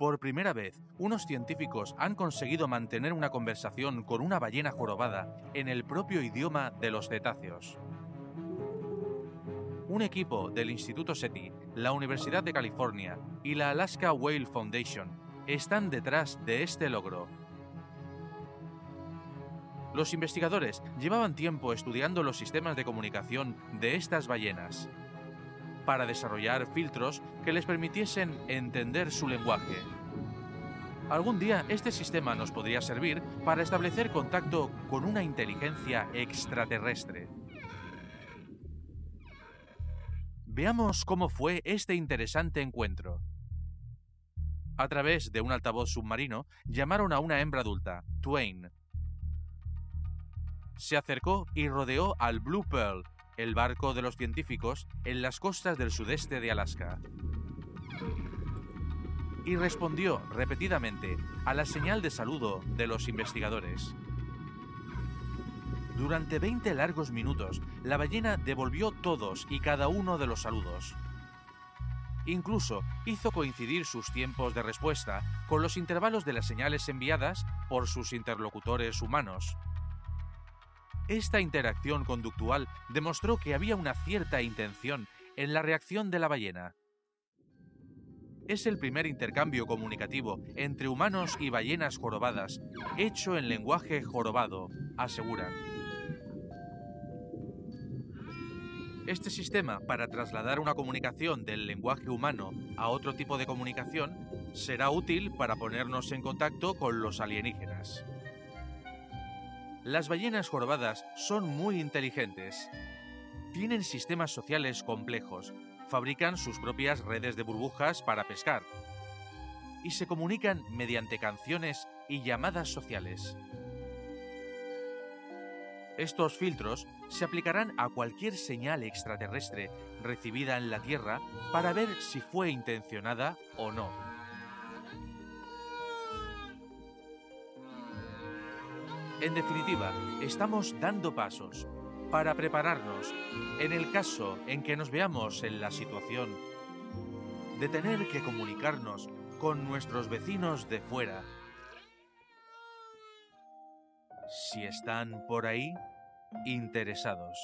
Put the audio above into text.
Por primera vez, unos científicos han conseguido mantener una conversación con una ballena jorobada en el propio idioma de los cetáceos. Un equipo del Instituto SETI, la Universidad de California y la Alaska Whale Foundation están detrás de este logro. Los investigadores llevaban tiempo estudiando los sistemas de comunicación de estas ballenas para desarrollar filtros que les permitiesen entender su lenguaje. Algún día este sistema nos podría servir para establecer contacto con una inteligencia extraterrestre. Veamos cómo fue este interesante encuentro. A través de un altavoz submarino llamaron a una hembra adulta, Twain. Se acercó y rodeó al Blue Pearl, el barco de los científicos, en las costas del sudeste de Alaska. Y respondió repetidamente a la señal de saludo de los investigadores. Durante 20 largos minutos, la ballena devolvió todos y cada uno de los saludos. Incluso hizo coincidir sus tiempos de respuesta con los intervalos de las señales enviadas por sus interlocutores humanos. Esta interacción conductual demostró que había una cierta intención en la reacción de la ballena. Es el primer intercambio comunicativo entre humanos y ballenas jorobadas, hecho en lenguaje jorobado, aseguran. Este sistema para trasladar una comunicación del lenguaje humano a otro tipo de comunicación será útil para ponernos en contacto con los alienígenas. Las ballenas jorobadas son muy inteligentes. Tienen sistemas sociales complejos, fabrican sus propias redes de burbujas para pescar y se comunican mediante canciones y llamadas sociales. Estos filtros se aplicarán a cualquier señal extraterrestre recibida en la Tierra para ver si fue intencionada o no. En definitiva, estamos dando pasos para prepararnos en el caso en que nos veamos en la situación de tener que comunicarnos con nuestros vecinos de fuera. Si están por ahí interesados.